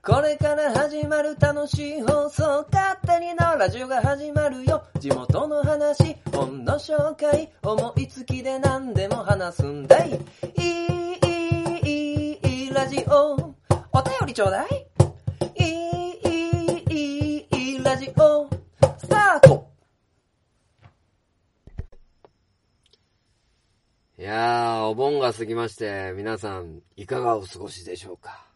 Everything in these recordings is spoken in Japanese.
これから始まる楽しい放送勝手にのラジオが始まるよ。地元の話本の紹介思いつきで何でも話すんだい。いいいいいいラジオ。お便りちょうだい。いいいいいいラジオ。スタート。いやー、お盆が過ぎまして、皆さん、いかがお過ごしでしょうか？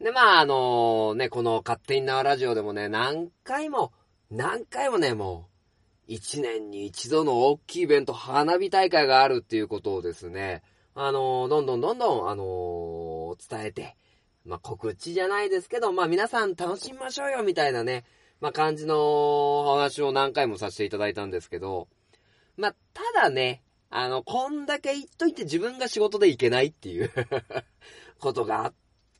で、まあ、あのね、この勝手に縄ラジオでもね、何回も、何回もね、もう、一年に一度の大きいイベント、花火大会があるっていうことをですね、あのどんどんどんどん、あの伝えて、まあ、告知じゃないですけど、まあ、皆さん楽しみましょうよ、みたいなね、まあ、感じのお話を何回もさせていただいたんですけど、まあ、ただね、あの、こんだけ言っといて自分が仕事で行けないっていう ことがあっ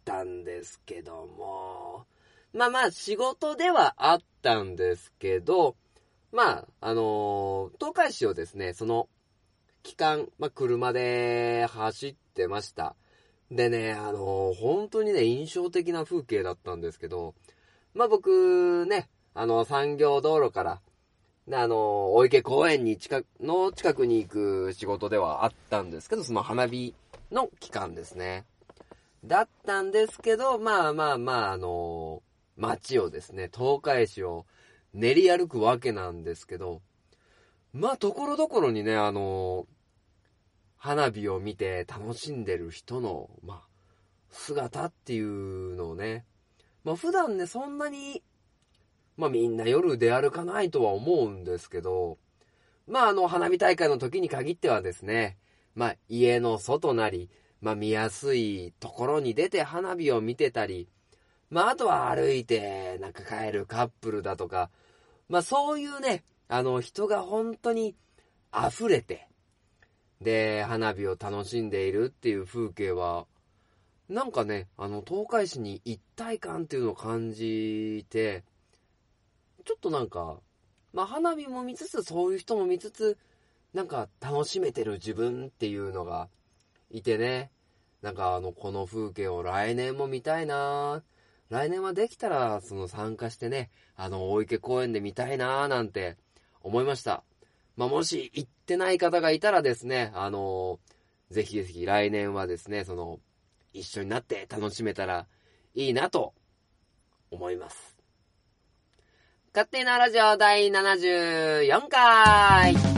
たんですけども、まあまあ仕事ではあったんですけど、まあ、あの東海市をですね、その期間、まあ車で走ってました。でね、あの本当にね、印象的な風景だったんですけど、まあ僕ね、あの産業道路からで、あの、大池公園に近く、の近くに行く仕事ではあったんですけど、その花火の期間ですね。だったんですけど、まあまあまあ、あの、街をですね、東海市を練り歩くわけなんですけど、まあ、ところどころにね、あの、花火を見て楽しんでる人の、まあ、姿っていうのをね、まあ普段ね、そんなにまあみんな夜出歩かないとは思うんですけど、まああの花火大会の時に限ってはですね、まあ家の外なり、まあ見やすいところに出て花火を見てたり、まああとは歩いてなんか帰るカップルだとか、まあそういうね、あの人が本当に溢れて、で、花火を楽しんでいるっていう風景は、なんかね、あの東海市に一体感っていうのを感じて、ちょっとなんか、まあ花火も見つつ、そういう人も見つつ、なんか楽しめてる自分っていうのがいてね、なんかあの、この風景を来年も見たいな来年はできたら、その参加してね、あの、大池公園で見たいななんて思いました。まあもし行ってない方がいたらですね、あの、ぜひぜひ来年はですね、その、一緒になって楽しめたらいいなと思います。勝手なラジオ第74回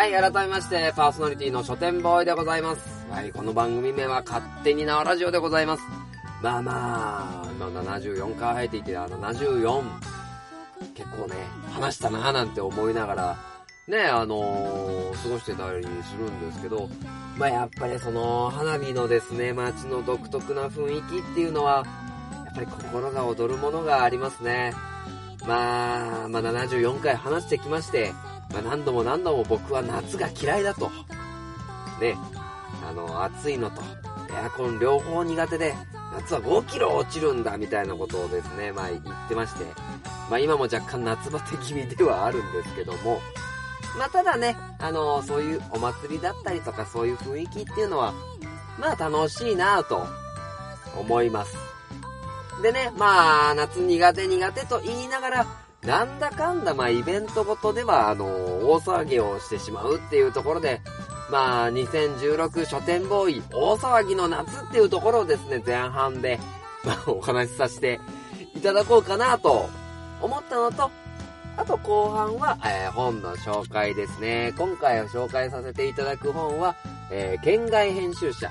はい、改めまして、パーソナリティの書店ボーイでございます。はい、この番組名は勝手に縄ラジオでございます。まあまあ、今74回入っていて、あ74、結構ね、話したなーなんて思いながら、ね、あのー過ごしてたりするんですけど、まあやっぱりその花火のですね、街の独特な雰囲気っていうのは、やっぱり心が躍るものがありますね。まあ、まあ74回話してきまして、まあ何度も何度も僕は夏が嫌いだと。ね、あの、暑いのとエアコン両方苦手で、夏は5キロ落ちるんだみたいなことをですね、まあ言ってまして、まあ今も若干夏バテ気味ではあるんですけども、まあただね、あのそういうお祭りだったりとかそういう雰囲気っていうのは、まあ楽しいなぁと思います。でね、まあ夏苦手苦手と言いながら、なんだかんだまあイベントごとではあの大騒ぎをしてしまうっていうところで、まあ、2016書店ボーイ大騒ぎの夏っていうところをですね、前半で、まあ、お話しさせていただこうかなと思ったのと、あと後半は、えー本の紹介ですね。今回紹介させていただく本は、えー県外編集者、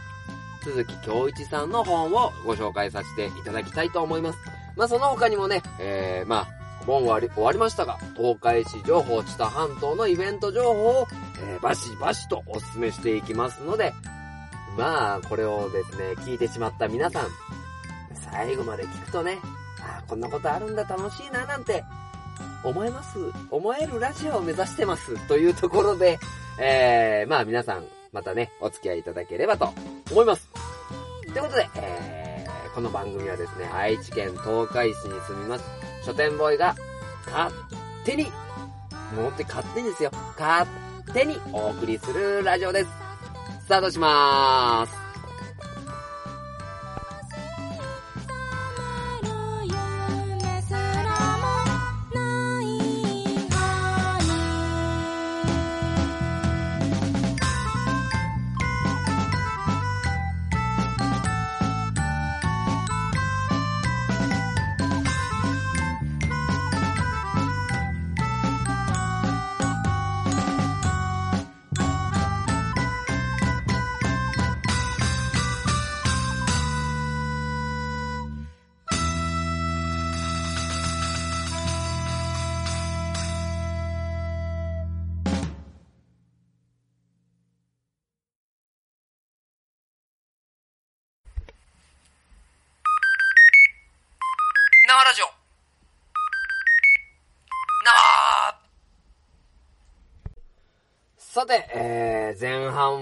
鈴木京一さんの本をご紹介させていただきたいと思います。まあ、その他にもね、えー、まあ、本は終わりましたが、東海市情報知多半島のイベント情報を、えーバシバシとお勧めしていきますので、まあ、これをですね、聞いてしまった皆さん、最後まで聞くとね、あーこんなことあるんだ、楽しいな、なんて、思えます。思えるラジオを目指してます。というところで、えー、まあ皆さん、またね、お付き合いいただければと思います。ということで、え、ー、この番組はですね、愛知県東海市に住みます、書店ボーイが、勝手に、もうって勝手にですよ、勝手にお送りするラジオです。スタートしまーす。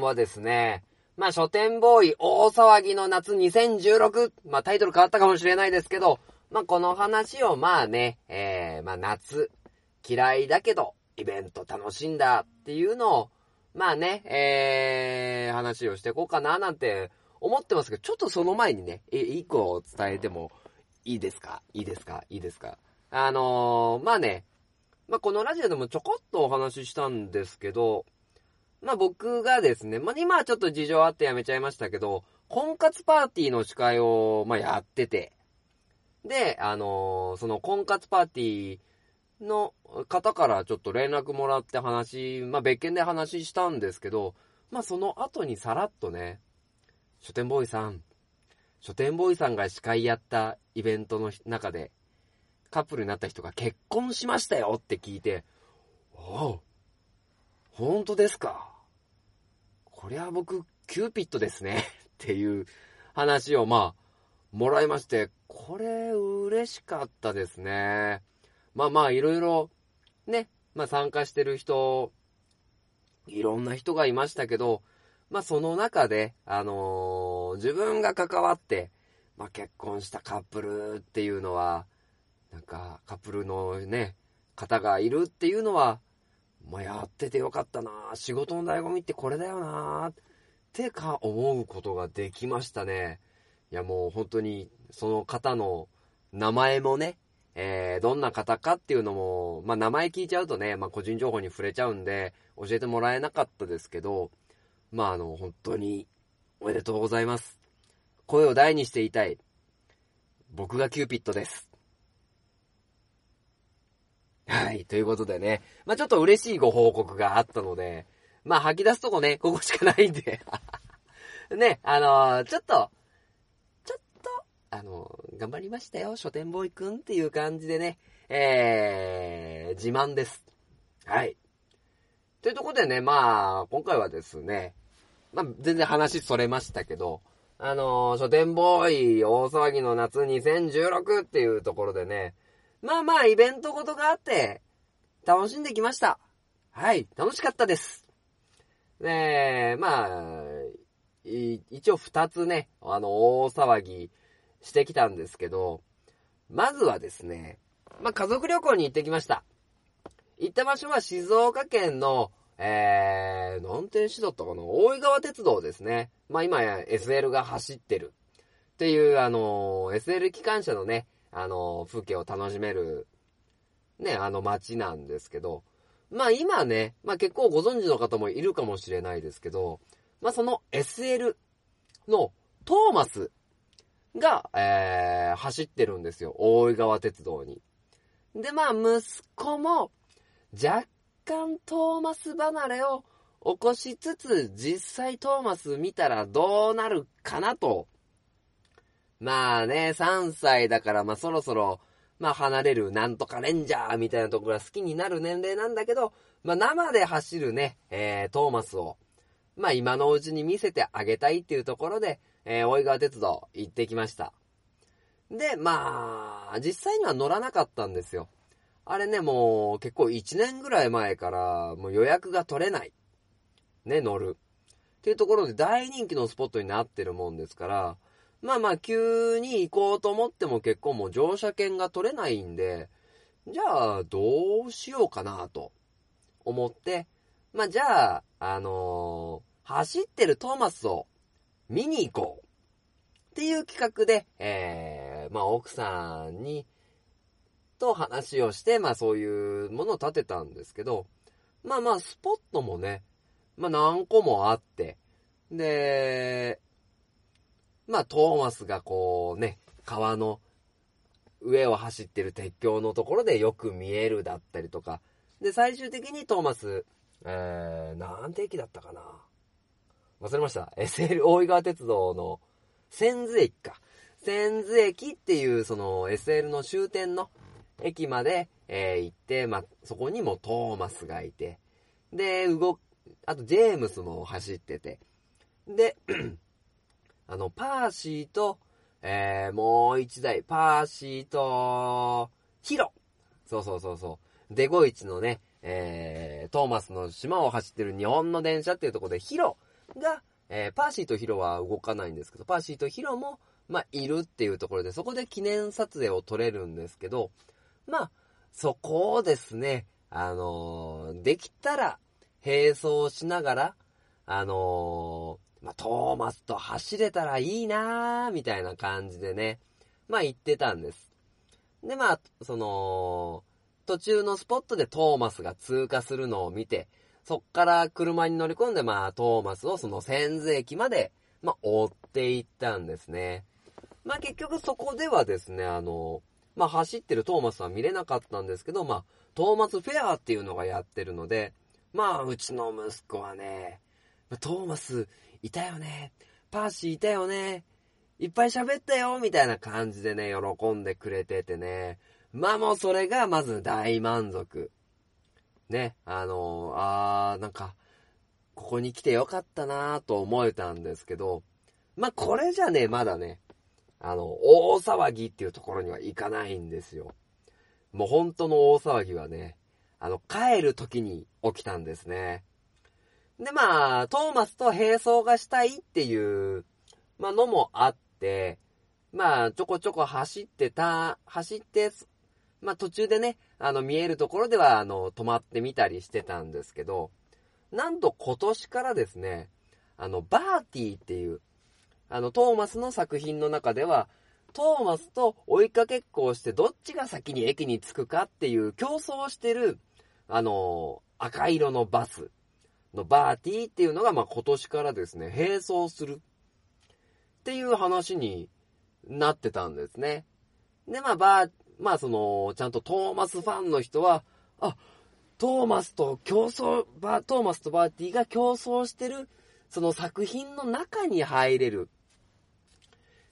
はですね、まあ、書店ボーイ大騒ぎの夏2016、まあ、タイトル変わったかもしれないですけど、まあ、この話をまあね、えー、まあ、夏、嫌いだけど、イベント楽しんだっていうのを、まあね、えー、話をしていこうかななんて思ってますけど、ちょっとその前にね、え一個伝えてもいいですか？いいですか？いいですか？あのー、まあね、まあ、このラジオでもちょこっとお話ししたんですけど、まあ、僕がですね、まあ、今はちょっと事情あってやめちゃいましたけど、婚活パーティーの司会を、まあ、やってて、で、あのー、その婚活パーティーの方からちょっと連絡もらって話、まあ、別件で話したんですけど、まあ、その後にさらっとね、書店ボーイさん、書店ボーイさんが司会やったイベントの中で、カップルになった人が結婚しましたよって聞いて、おう、本当ですか？こりゃ僕、キューピッドですね っていう話をまあ、もらいまして、これ嬉しかったですね。まあまあ、いろいろ、ね、まあ参加してる人、いろんな人がいましたけど、まあその中で、あのー、自分が関わって、まあ結婚したカップルっていうのは、なんかカップルのね、方がいるっていうのは、まあやっててよかったな仕事の醍醐味ってこれだよなってか思うことができましたね。いやもう本当にその方の名前もね、えー、どんな方かっていうのも、まあ名前聞いちゃうとね、まあ個人情報に触れちゃうんで、教えてもらえなかったですけど、まあ、あの、本当に、おめでとうございます。声を大にして言いたい。僕がキューピッドです。はい、ということでね。まあ、ちょっと嬉しいご報告があったので、まあ、吐き出すとこね、ここしかないんで ね、あのー、ちょっと、ちょっと、あのー、頑張りましたよ、書店ボーイくんっていう感じでね、えー、自慢です。はい。というとこでね、まあ、今回はですね、まあ、全然話それましたけど、あのー、書店ボーイ大騒ぎの夏2016っていうところでね、まあまあイベントごとがあって、楽しんできました。はい、楽しかったです。ねえ、まあ、一応二つね、あの、大騒ぎしてきたんですけど、まずはですね、まあ家族旅行に行ってきました。行った場所は静岡県の、えー、なんて市だったかな？大井川鉄道ですね。まあ今や SL が走ってるっていう、あの SL 機関車のね、あの風景を楽しめる、ね、あの街なんですけど、まあ今ね、まあ結構ご存知の方もいるかもしれないですけど、まあその SL のトーマスが、えー、走ってるんですよ。大井川鉄道に。で、まあ息子も、若干トーマス離れを起こしつつ、実際トーマス見たらどうなるかなと。まあね、3歳だからまあそろそろ、まあ離れるなんとかレンジャーみたいなところが好きになる年齢なんだけど、まあ生で走るね、えー、トーマスを、まあ今のうちに見せてあげたいっていうところで、えー、大井川鉄道行ってきました。で、まあ、実際には乗らなかったんですよ。あれね、もう結構1年ぐらい前からもう予約が取れない。ね、乗る。っていうところで大人気のスポットになってるもんですから、まあまあ、急に行こうと思っても結構もう乗車券が取れないんで、じゃあ、どうしようかなと思って、まあじゃあ、あのー走ってるトーマスを見に行こうっていう企画で、えー、まあ奥さんに、と話をして、まあそういうものを立てたんですけど、まあまあスポットもね、まあ何個もあって、で、まあトーマスがこうね、川の上を走ってる鉄橋のところでよく見えるだったりとか、で、最終的にトーマス、えー、なんて駅だったかな忘れました。SL 大井川鉄道の千頭駅か。千頭駅っていうその SL の終点の駅まで、えー行って、まあ、そこにもトーマスがいて、で、動、あとジェームスも走ってて、で、あの、パーシーと、えー、もう一台、パーシーと、ヒロそうそうそうそう。デゴイチのね、えー、トーマスの島を走ってる日本の電車っていうところでヒロが、えー、パーシーとヒロは動かないんですけど、パーシーとヒロも、まあ、いるっていうところで、そこで記念撮影を撮れるんですけど、まあ、そこをですね、あのーできたら、並走しながら、あのーまあ、トーマスと走れたらいいなーみたいな感じでね、まあ言ってたんです。で、まあ、その、途中のスポットでトーマスが通過するのを見て、そっから車に乗り込んで、まあ、トーマスをその千頭駅まで、まあ、追っていったんですね。まあ、結局そこではですね、あの、まあ、走ってるトーマスは見れなかったんですけど、まあ、トーマスフェアっていうのがやってるので、まあ、うちの息子はね、トーマスいたよね、パーシーいたよね、いっぱい喋ったよ、みたいな感じでね、喜んでくれててね、まあもうそれがまず大満足。ね、あのあー、なんか、ここに来てよかったなーと思えたんですけど、まあこれじゃね、まだね、あの、大騒ぎっていうところにはいかないんですよ。もう本当の大騒ぎはね、あの、帰る時に起きたんですね。で、まあ、トーマスと並走がしたいっていう、まあ、のもあって、まあ、ちょこちょこ走ってた、走って、まあ、途中でね、あの、見えるところでは、あの、止まってみたりしてたんですけど、なんと今年からですね、あの、バーティーっていう、あの、トーマスの作品の中では、トーマスと追いかけっこをして、どっちが先に駅に着くかっていう競争をしてる、あの、赤色のバス。のバーティーっていうのが、まあ、今年からですね、並走するっていう話になってたんですね。で、まあ、バー、まあ、その、ちゃんとトーマスファンの人は、あ、トーマスと競争、バー、トーマスとバーティーが競争してる、その作品の中に入れる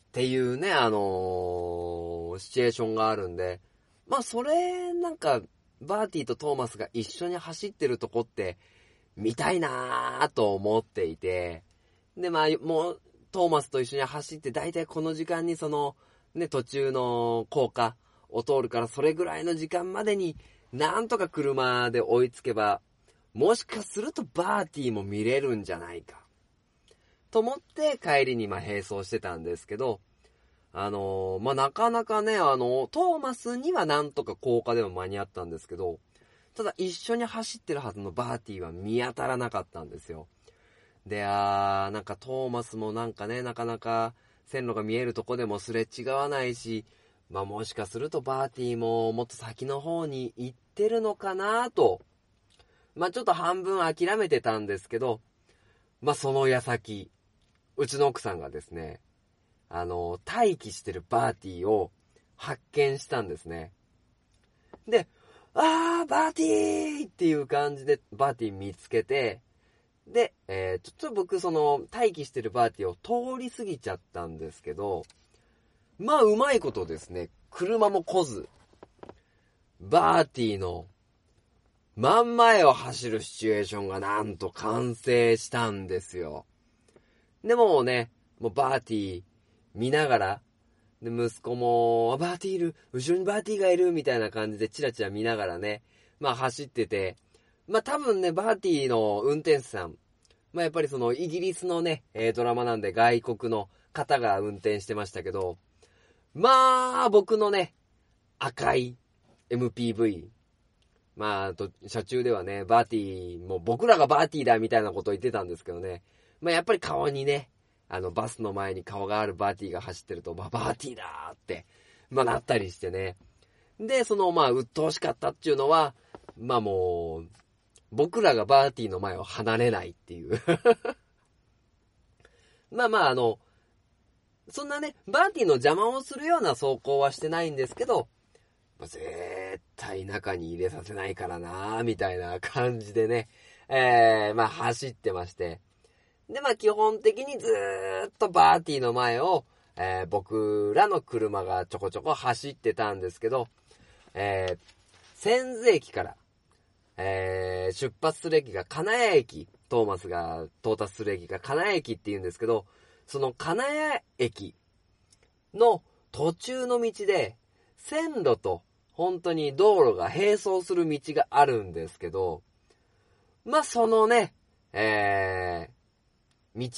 っていうね、あのーシチュエーションがあるんで、まあ、それ、なんか、バーティーとトーマスが一緒に走ってるとこって、見たいなぁと思っていて、で、まあ、もう、トーマスと一緒に走って、だいたいこの時間にその、ね、途中の高架を通るから、それぐらいの時間までに、なんとか車で追いつけば、もしかするとバーティーも見れるんじゃないか。と思って帰りにまあ並走してたんですけど、あのーまあ、なかなかね、あの、トーマスにはなんとか高架でも間に合ったんですけど、ただ一緒に走ってるはずのバーティーは見当たらなかったんですよ。で、あー、なんかトーマスもなんかね、なかなか線路が見えるとこでもすれ違わないし、まあもしかするとバーティーももっと先の方に行ってるのかなと、まあちょっと半分諦めてたんですけど、まあその矢先、うちの奥さんがですね、あの、待機してるバーティーを発見したんですね。で、あー、バーティーっていう感じでバーティー見つけて、で、えー、ちょっと僕その待機してるバーティーを通り過ぎちゃったんですけど、まあうまいことですね、車も来ず、バーティーの真ん前を走るシチュエーションがなんと完成したんですよ。でもね、もうバーティー見ながら、で、息子も、バーティーいる、後ろにバーティーがいる、みたいな感じでチラチラ見ながらね、まあ走ってて、まあ多分ね、バーティーの運転手さん、まあやっぱりそのイギリスのね、えドラマなんで外国の方が運転してましたけど、まあ、僕のね、赤い MPV。まあ、と、車中ではね、バーティー、もう僕らがバーティーだみたいなことを言ってたんですけどね。まあやっぱり顔にね、あの、バスの前に顔があるバーティーが走ってると、まあバーティーだーって、まあなったりしてね。で、その、まあ、鬱陶しかったっていうのは、まあもう、僕らがバーティーの前を離れないっていう まあまあ、あの、そんなね、バーティーの邪魔をするような走行はしてないんですけど、まあ、絶対中に入れさせないからなみたいな感じでね、えー、まあ走ってまして。で、まあ基本的にずっとバーティーの前を、えー、僕らの車がちょこちょこ走ってたんですけど、えー、千頭駅から、えー、出発する駅が金谷駅、トーマスが到達する駅が金谷駅って言うんですけど、その金谷駅の途中の道で、線路と本当に道路が並走する道があるんですけど、まあ、そのね、えー、道、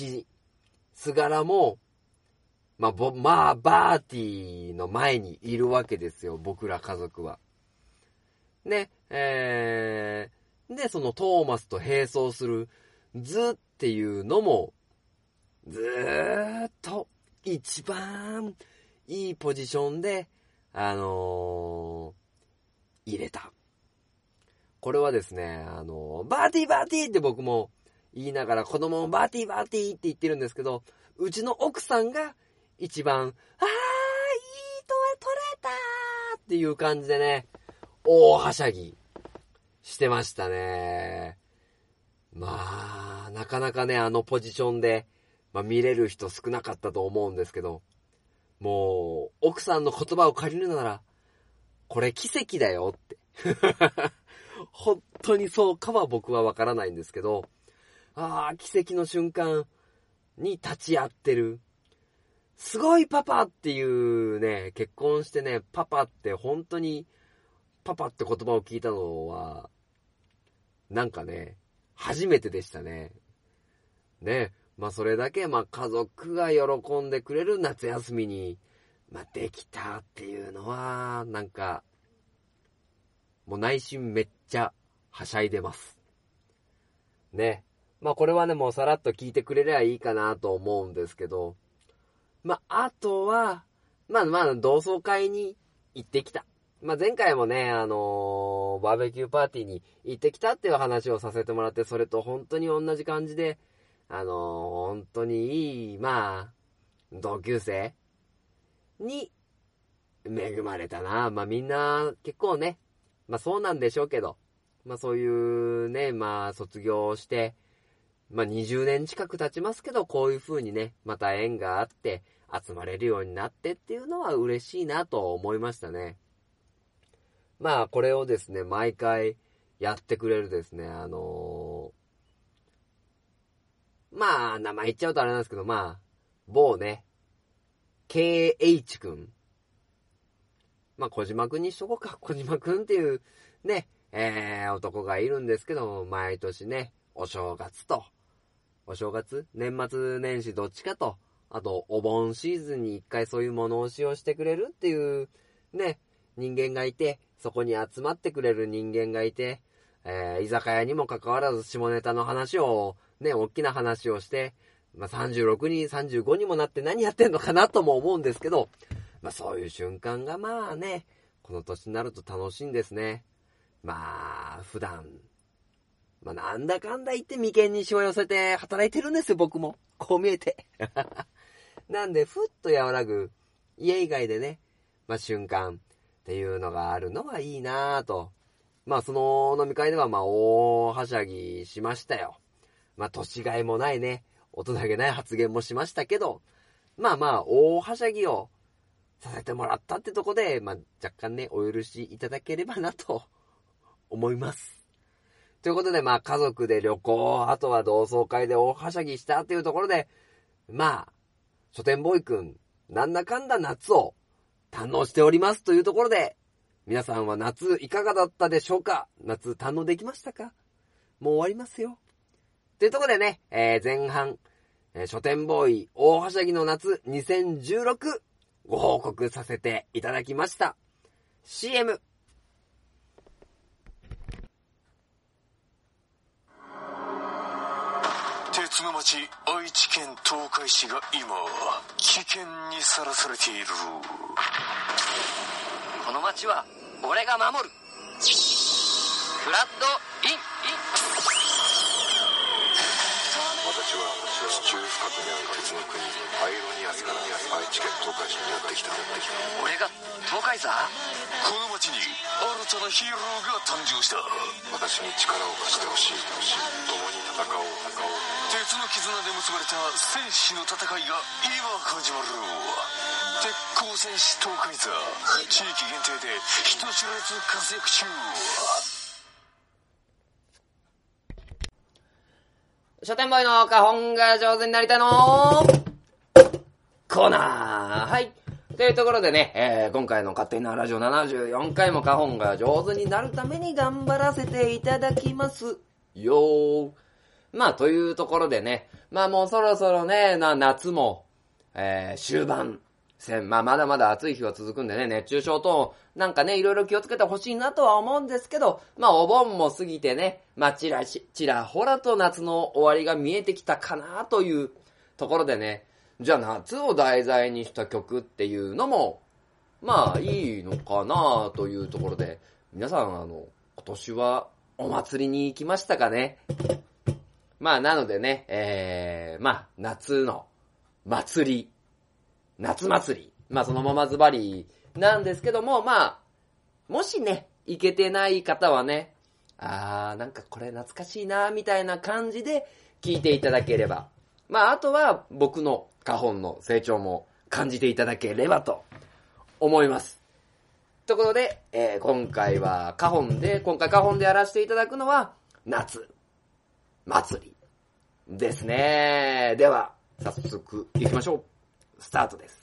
すがらも、まあ、ぼ、まあ、バーティーの前にいるわけですよ、僕ら家族は。ね、えー、で、そのトーマスと並走する図っていうのも、ずーっと一番いいポジションで、あのー、入れた。これはですね、あのー、バーティーバーティーって僕も言いながら子供もバーティーバーティーって言ってるんですけど、うちの奥さんが一番、あー、いいとは取れたっていう感じでね、大はしゃぎしてましたね。まあ、なかなかね、あのポジションで、まあ、見れる人少なかったと思うんですけど、もう、奥さんの言葉を借りるなら、これ奇跡だよって。本当にそうかは僕はわからないんですけど、ああ、奇跡の瞬間に立ち会ってる。すごいパパっていうね、結婚してね、パパって本当にパパって言葉を聞いたのは、なんかね、初めてでしたね。ね。まあそれだけ、まあ家族が喜んでくれる夏休みに、まあできたっていうのは、なんか、もう内心めっちゃはしゃいでます。ね。まあこれはね、もうさらっと聞いてくれりゃいいかなと思うんですけど、まああとは、まあまあ同窓会に行ってきた。まあ、前回もね、あのー、バーベキューパーティーに行ってきたっていう話をさせてもらって、それと本当に同じ感じで、あのー、本当にいい、まあ、同級生に恵まれたな。まあ、みんな結構ね、まあ、そうなんでしょうけど、まあ、そういうね、まあ、卒業して、まあ、20年近く経ちますけど、こういう風にね、また縁があって、集まれるようになってっていうのは嬉しいなと思いましたね。まあ、これをですね、毎回やってくれるですね、あのー、まあ、名前言っちゃうとあれなんですけど、まあ、某ね、KH くん。まあ、小島くんにしとこうか。小島くんっていう、ね、えー、男がいるんですけど、毎年ね、お正月と、お正月年末年始どっちかと、あと、お盆シーズンに一回そういう物押しをしてくれるっていう、ね、人間がいて、そこに集まってくれる人間がいて、えー、居酒屋にもかかわらず下ネタの話を、ね、大きな話をして、まあ、36に、35にもなって何やってんのかなとも思うんですけど、まあ、そういう瞬間がまあね、この年になると楽しいんですね。まあ、普段、まあ、なんだかんだ言って眉間にしわ寄せて働いてるんですよ、僕も。こう見えて。なんで、ふっと和らぐ、家以外でね、まあ、瞬間、っていうのがあるのはいいなぁと。まあその飲み会ではまあ大はしゃぎしましたよ。まあ年がいもないね、大人げない発言もしましたけど、まあまあ大はしゃぎをさせてもらったってとこで、まあ若干ね、お許しいただければなと思います。ということでまあ家族で旅行、あとは同窓会で大はしゃぎしたっていうところで、まあ、書店ボーイくん、なんだかんだ夏を堪能しておりますというところで、皆さんは夏いかがだったでしょうか？夏堪能できましたか？もう終わりますよ。というところでね、えー、前半、えー書店ボーイ大はしゃぎの夏2016ご報告させていただきました。CM。鉄の町愛知県東海市が今危険にさらされている。この街は俺が守る。フラッドイン私は地中深くにある鉄の国アイロニアスから愛知県東海市にやってきた。俺が東海座？この町に新たなヒーローが誕生した。私に力を貸してほしい。共に戦おう戦おう鉄の絆で結ばれた戦士の戦いが今始まる鉄鋼戦士東海座地域限定で人知れず活躍中書店ボーイの花本が上手になりたいのコーナーはい。というところでね、えー今回の勝手なラジオ74回も花本が上手になるために頑張らせていただきますよー。まあ、というところでね、まあもうそろそろね、な夏も、えー終盤戦、まあまだまだ暑い日は続くんでね、熱中症等、なんかね、いろいろ気をつけてほしいなとは思うんですけど、まあお盆も過ぎてね、まあちらし、ちらほらと夏の終わりが見えてきたかなというところでね、じゃあ夏を題材にした曲っていうのも、まあいいのかなというところで、皆さんあの、今年はお祭りに行きましたかね？まあなのでね、えー、まあ夏の祭り、夏祭り。まあそのままズバリなんですけども、まあ、もしね、行けてない方はね、あー、なんかこれ懐かしいな、みたいな感じで聞いていただければ。まああとは僕の花本の成長も感じていただければと思います。ということで、えー今回は花本で、今回花本でやらせていただくのは、夏、祭りですね。では、早速行きましょう。スタートです。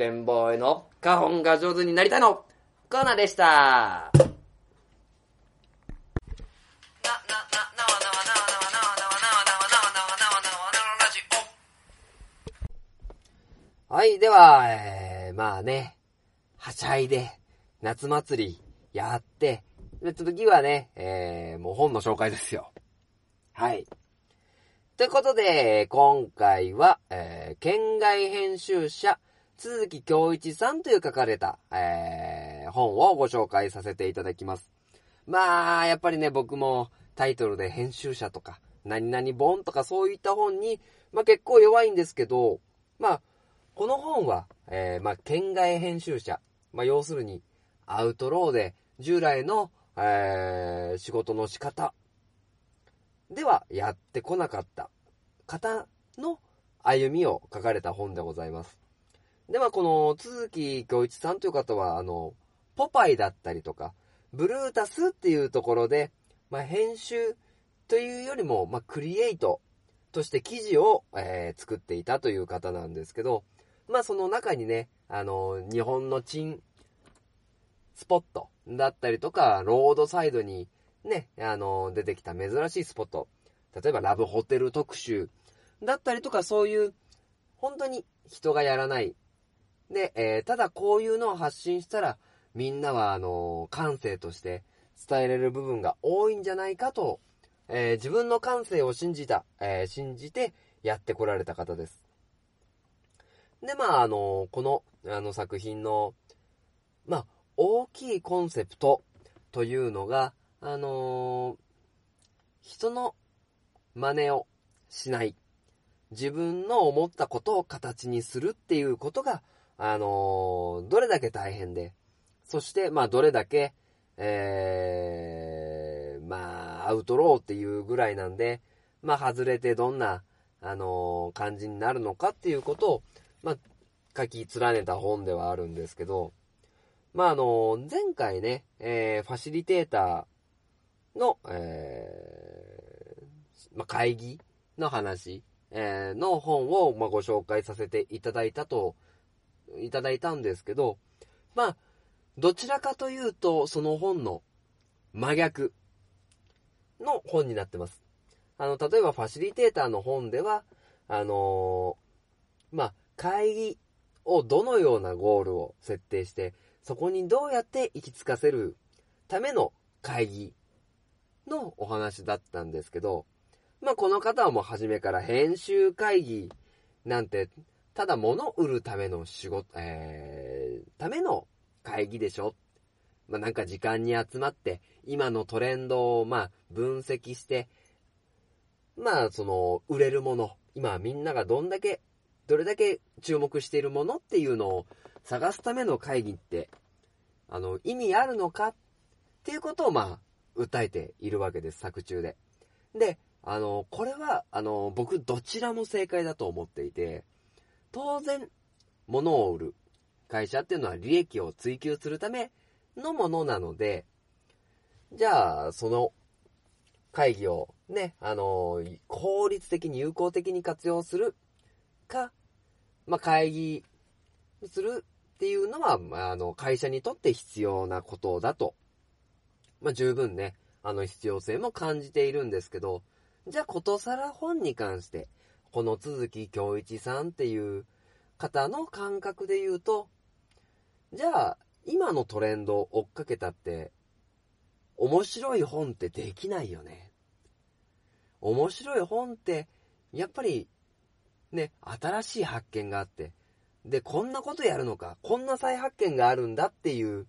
上、書店ボーイの花本が上手になりたいのコーナーでした。はい、では、えー、まあね、はしゃいで、夏祭りやって、で次はね、えー、もう本の紹介ですよ。はい。ということで、今回は、えー、県外編集者、鈴木京一さんという書かれた、えー、本をご紹介させていただきます。まあ、やっぱりね、僕もタイトルで編集者とか、何々本とかそういった本にまあ結構弱いんですけど、まあ、この本は、えー、まあ、県外編集者。まあ、要するに、アウトローで、従来の、えー、仕事の仕方ではやってこなかった方の歩みを書かれた本でございます。で、まあ、この、鈴木京一さんという方は、あの、ポパイだったりとか、ブルータスっていうところで、まあ、編集というよりも、まあ、クリエイトとして記事を、えー、作っていたという方なんですけど、まあ、その中にね、あの、日本のチンスポットだったりとか、ロードサイドにね、あの、出てきた珍しいスポット。例えばラブホテル特集だったりとか、そういう、本当に人がやらない。で、えー、ただこういうのを発信したら、みんなは、あの、感性として伝えれる部分が多いんじゃないかと、えー、自分の感性を信じた、え、信じてやってこられた方です。で、まあ、あの、この、あの作品の、まあ、大きいコンセプトというのが、あの人の真似をしない。自分の思ったことを形にするっていうことが、あのどれだけ大変で、そして、まあ、どれだけ、えー、まあ、アウトローっていうぐらいなんで、まあ、外れてどんな、あの感じになるのかっていうことを、まあ、書き連ねた本ではあるんですけど、まあ、あの、前回ね、えー、ファシリテーターの、えー、まあ、会議の話、えー、の本を、まあ、ご紹介させていただいたと、いただいたんですけど、まあ、どちらかというと、その本の真逆の本になってます。あの、例えばファシリテーターの本では、あのー、まあ、会議をどのようなゴールを設定して、そこにどうやって行き着かせるための会議のお話だったんですけど、まあこの方はもう初めから編集会議なんて、ただ物を売るための仕事、えー、ための会議でしょ。まあなんか時間に集まって、今のトレンドをまあ分析して、まあその売れるもの、今みんながどんだけどれだけ注目しているものっていうのを探すための会議って、あの、意味あるのかっていうことを、まあ、訴えているわけです、作中で。で、あの、これは、あの、僕、どちらも正解だと思っていて、当然、物を売る会社っていうのは利益を追求するためのものなので、じゃあ、その会議をね、あの、効率的に有効的に活用するか、まあ、会議するっていうのは、まあ、あの、会社にとって必要なことだと、まあ、十分ね、あの、必要性も感じているんですけど、じゃあ、ことさら本に関して、この鈴木京一さんっていう方の感覚で言うと、じゃあ、今のトレンドを追っかけたって、面白い本ってできないよね。面白い本って、やっぱりね、新しい発見があって、で、こんなことやるのか、こんな再発見があるんだっていう、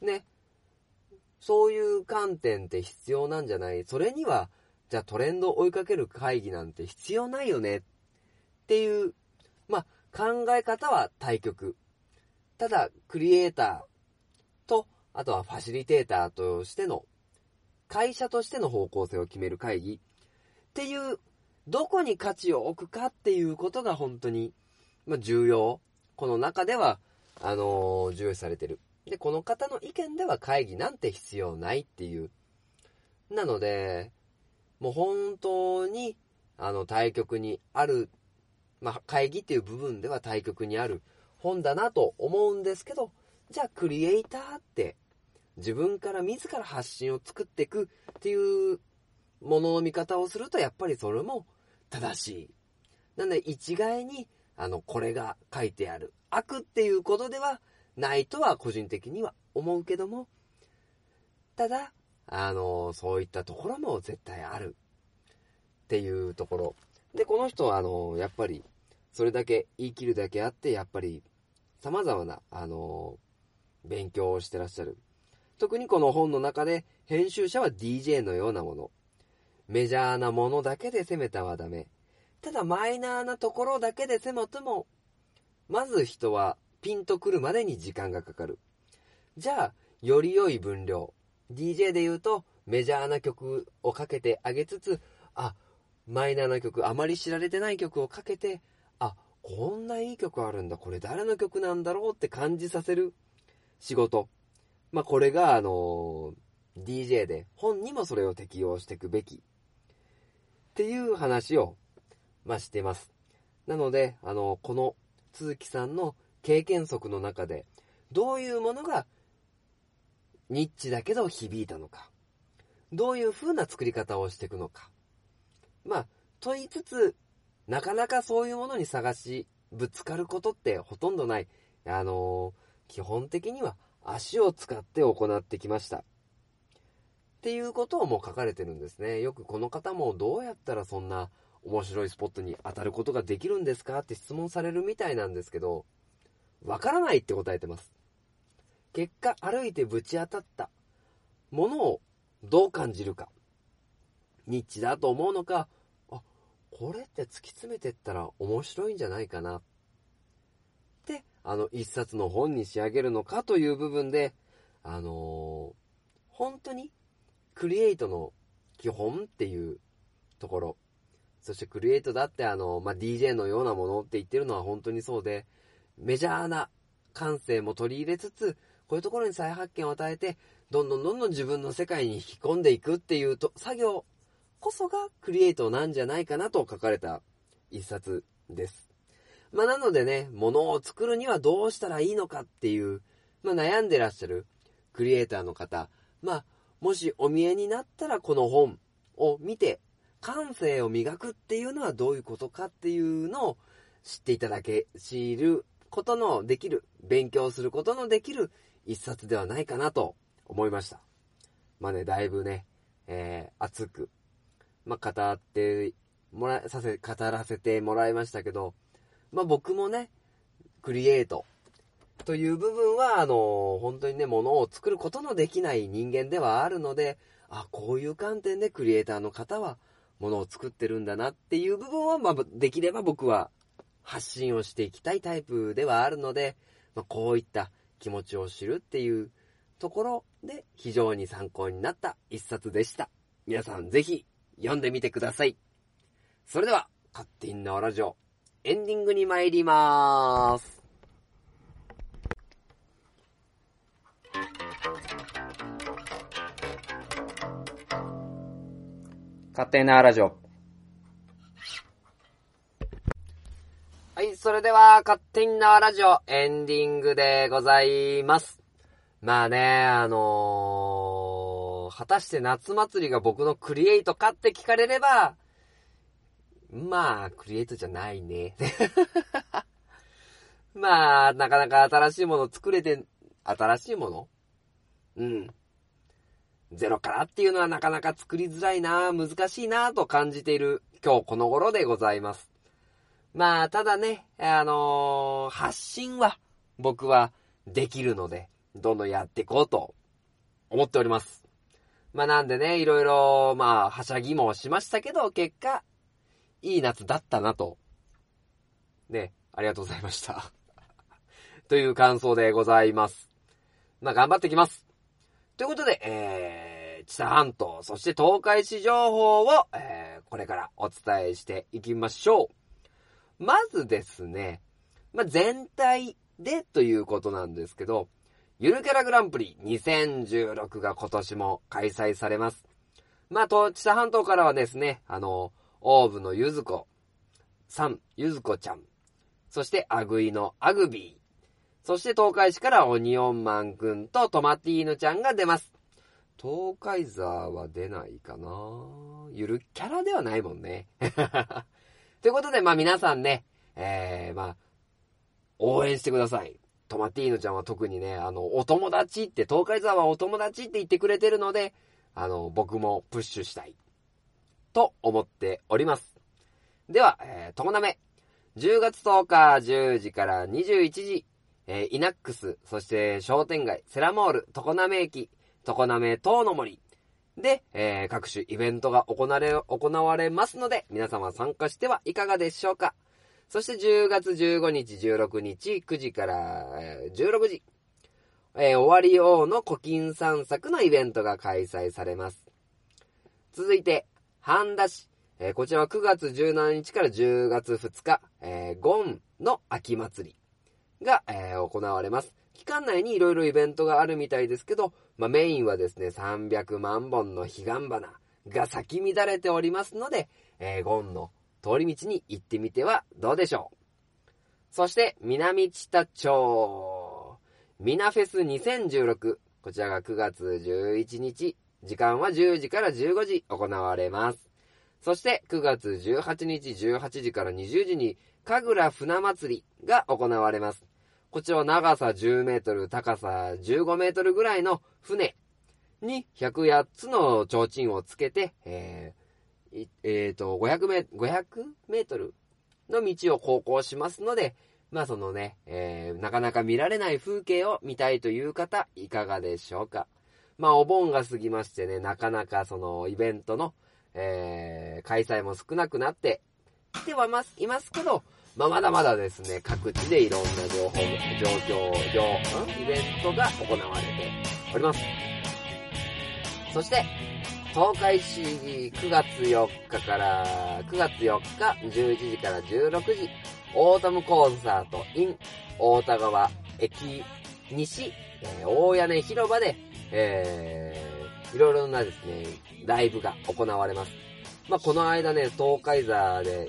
ね、そういう観点って必要なんじゃない？それには、じゃあトレンドを追いかける会議なんて必要ないよねっていう、まあ、考え方は対極。ただ、クリエイターと、あとはファシリテーターとしての、会社としての方向性を決める会議っていうどこに価値を置くかっていうことが本当に、まあ、重要。この中では、あのー、重要視されてる。で、この方の意見では会議なんて必要ないっていう。なので、もう本当に、あの、対局にある、まあ、会議っていう部分では対局にある本だなと思うんですけど、じゃあクリエイターって自分から自ら発信を作っていくっていうものの見方をすると、やっぱりそれも正しい。なんで、一概に、あの、これが書いてある。悪っていうことではないとは個人的には思うけども、ただ、あの、そういったところも絶対ある。っていうところ。で、この人は、あの、やっぱり、それだけ言い切るだけあって、やっぱり、様々な、あの、勉強をしてらっしゃる。特にこの本の中で、編集者は DJ のようなもの。メジャーなものだけで攻めたはダメ。ただマイナーなところだけでせもとも、まず人はピンとくるまでに時間がかかる。じゃあ、より良い分量。DJ で言うと、メジャーな曲をかけてあげつつ、あ、マイナーな曲、あまり知られてない曲をかけて、あ、こんないい曲あるんだ、これ誰の曲なんだろうって感じさせる仕事。まあ、これが、あのー DJ で、本にもそれを適用していくべき。っていう話を、まあ、してます。なので、あのこの、鈴木さんの経験則の中で、どういうものが、ニッチだけど響いたのか。どういう風な作り方をしていくのか。まあ、と言いつつ、なかなかそういうものに探し、ぶつかることってほとんどない。あのー基本的には足を使って行ってきました。っていうことをもう書かれてるんですね。よくこの方もどうやったらそんな面白いスポットに当たることができるんですかって質問されるみたいなんですけど、わからないって答えてます。結果歩いてぶち当たったものをどう感じるか。ニッチだと思うのか、あ、これって突き詰めてったら面白いんじゃないかな。って、あの一冊の本に仕上げるのかという部分で、あのー本当にクリエイトの基本っていうところ、そしてクリエイトだってあの、まあ、DJ のようなものって言ってるのは本当にそうで、メジャーな感性も取り入れつつ、こういうところに再発見を与えて、どんどんどんどん自分の世界に引き込んでいくっていうと作業こそがクリエイトなんじゃないかなと書かれた一冊です。まあ、なのでね、物を作るにはどうしたらいいのかっていう、まあ、悩んでらっしゃるクリエイターの方、まあ、もしお見えになったらこの本を見て、感性を磨くっていうのはどういうことかっていうのを知っていただけ、知ることのできる、勉強することのできる一冊ではないかなと思いました。まあね、だいぶね、えー、熱く、まあ、語ってもらえ、させ、語らせてもらいましたけど、まあ、僕もね、クリエイトという部分は、あの、本当にね、ものを作ることのできない人間ではあるので、あ、こういう観点でクリエイターの方は、ものを作ってるんだなっていう部分は、まあ、できれば僕は発信をしていきたいタイプではあるので、まあ、こういった気持ちを知るっていうところで非常に参考になった一冊でした。皆さんぜひ読んでみてください。それでは、カッティンのラジオ、エンディングに参りまーす。勝手なラジオ。はい、それでは、勝手に縄ラジオ、エンディングでございます。まあね、あのー、果たして夏祭りが僕のクリエイトかって聞かれれば、まあ、クリエイトじゃないね。まあ、なかなか新しいもの作れて、新しいもの？うん。ゼロからっていうのはなかなか作りづらいな、難しいなと感じている今日この頃でございます。まあ、ただね、あのー発信は僕はできるので、どんどんやっていこうと思っております。まあなんでね、いろいろ、まあ、はしゃぎもしましたけど、結果、いい夏だったなと。ね、ありがとうございました。という感想でございます。まあ頑張ってきます。ということで、えー、知多半島、そして東海市情報を、えー、これからお伝えしていきましょう。まずですね、まあ、全体でということなんですけど、ゆるキャラグランプリ2016が今年も開催されます。まあ、と、知多半島からはですね、あの、オーブのゆずこさん、ゆずこちゃん、そしてアグイのアグビー、そして東海市からオニオンマンくんとトマティーヌちゃんが出ます。東海ザーは出ないかなゆるキャラではないもんね。ということで、まあ皆さんね、えー、まあ、応援してください。トマティーヌちゃんは特にね、あの、お友達って、東海ザーはお友達って言ってくれてるので、あの、僕もプッシュしたい。と思っております。では、えー、ともなめ。10月10日10時から21時、えーイナックス、そして商店街、セラモール、常滑駅、常滑塔の森、で、えー各種イベントが行われ、行われますので、皆様参加してはいかがでしょうか。そして10月15日、16日、9時から16時、えー終わり王の古今散策のイベントが開催されます。続いて、半田市。えーこちらは9月17日から10月2日、えーゴンの秋祭りが、えー行われます。期間内にいろいろイベントがあるみたいですけど、まあ、メインはですね、300万本の彼岸花が咲き乱れておりますので、えーゴンの通り道に行ってみてはどうでしょう。そして、南知多町、ミナフェス2016。こちらが9月11日。時間は10時から15時行われます。そして、9月18日18時から20時に、神楽船祭りが行われます。こちらは長さ10メートル、高さ15メートルぐらいの船に108つの提灯をつけて、えーえーと、500メ500メートルの道を航行しますので、まあそのね、えーなかなか見られない風景を見たいという方、いかがでしょうか。まあお盆が過ぎましてね、なかなかそのイベントの、えー開催も少なくなってきてはます、いますけど、まあまだまだですね、各地でいろんな情報、状況、情、ん？イベントが行われております。そして、東海市9月4日から、9月4日11時から16時、オータムコンサート in 大田川駅西、えー大屋根広場で、えー、いろいろなですね、ライブが行われます。まあ、この間ね、東海座で、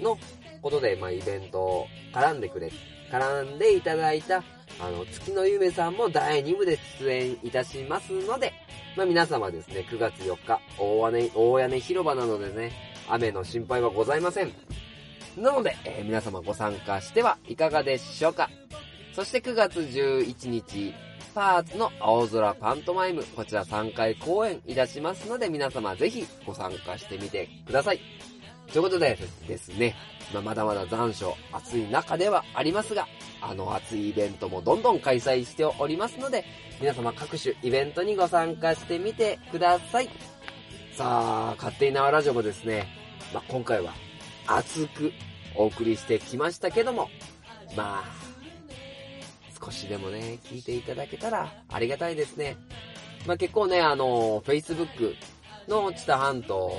のことで、まあ、イベントを絡んでくれ、絡んでいただいた、あの、月の夢さんも第2部で出演いたしますので、まあ、皆様ですね、9月4日、大屋根、大屋根広場なのでね、雨の心配はございません。なので、えー皆様ご参加してはいかがでしょうか。そして9月11日、パーツの青空パントマイム、こちら3回公演いたしますので、皆様ぜひご参加してみてください。ということでですね、まあ、まだまだ残暑、暑い中ではありますが、あの暑いイベントもどんどん開催しておりますので、皆様各種イベントにご参加してみてください。さあ、勝手に縄ラジオもですね、まあ、今回は熱くお送りしてきましたけども、まあ、少しでもね、聞いていただけたらありがたいですね。まあ、結構ね、あの、Facebook の知多半島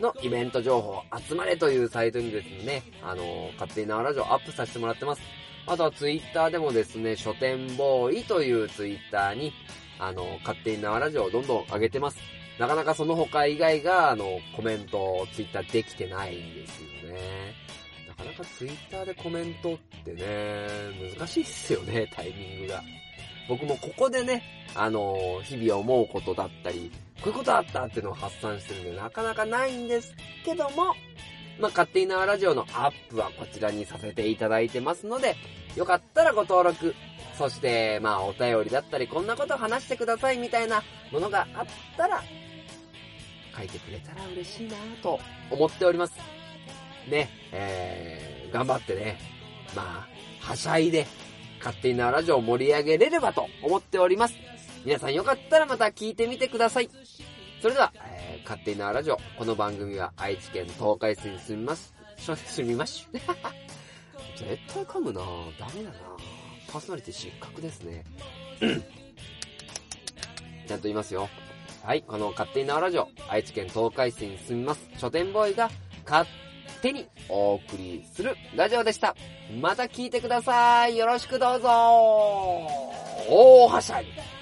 のイベント情報、集まれというサイトにですね、あの、勝手に縄ラジオアップさせてもらってます。あとはツイッターでもですね、書店ボーイというツイッターに、あの、勝手に縄ラジオをどんどん上げてます。なかなかその他以外が、あの、コメントを、ツイッターできてないんですよね。なかなかツイッターでコメントってね、難しいっすよね、タイミングが。僕もここでね、あの、日々思うことだったり、こういうことあったっていうのを発散してるんで、なかなかないんですけども、まあ、勝手に縄ラジオのアップはこちらにさせていただいてますので、よかったらご登録、そして、まあ、お便りだったり、こんなこと話してくださいみたいなものがあったら、書いてくれたら嬉しいなと思っております。ね、えー、頑張ってね、まあ、はしゃいで、勝手に縄ラジオを盛り上げれればと思っております。皆さんよかったらまた聞いてみてください。それでは、えー、勝手に縄ラジオ。この番組は愛知県東海市に住みます。しょ、住みます。絶対噛むなダメだなパーソナリティ失格ですね。ちゃんと言いますよ。はい、この勝手に縄ラジオ。愛知県東海市に住みます。書店ボーイが勝手にお送りするラジオでした。また聞いてください。よろしくどうぞ。大はしゃぎ。